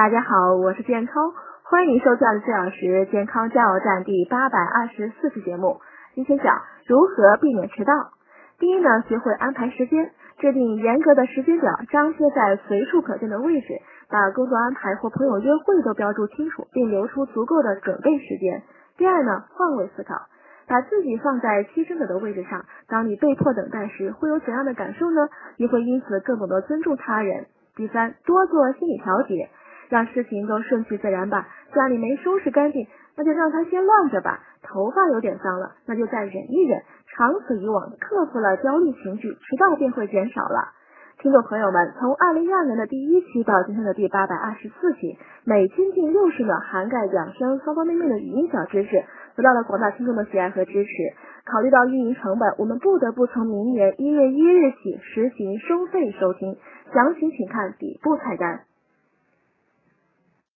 大家好，我是健康，欢迎收看四小时健康加油站第八百二十四期节目。今天讲如何避免迟到。第一呢，学会安排时间，制定严格的时间表，张贴在随处可见的位置，把工作安排或朋友约会都标注清楚，并留出足够的准备时间。第二呢，换位思考，把自己放在牺牲者的位置上，当你被迫等待时，会有怎样的感受呢？你会因此更懂得尊重他人。第三，多做心理调节。让事情都顺其自然吧。家里没收拾干净，那就让它先乱着吧。头发有点脏了，那就再忍一忍。长此以往，克服了焦虑情绪，迟到便会减少了。听众朋友们，从二零一二年的第一期到今天的第八百二十四期，每亲近六十秒，涵盖养生方方面面的语音小知识，得到了广大听众的喜爱和支持。考虑到运营成本，我们不得不从明年一月一日起实行收费收听，详情请看底部菜单。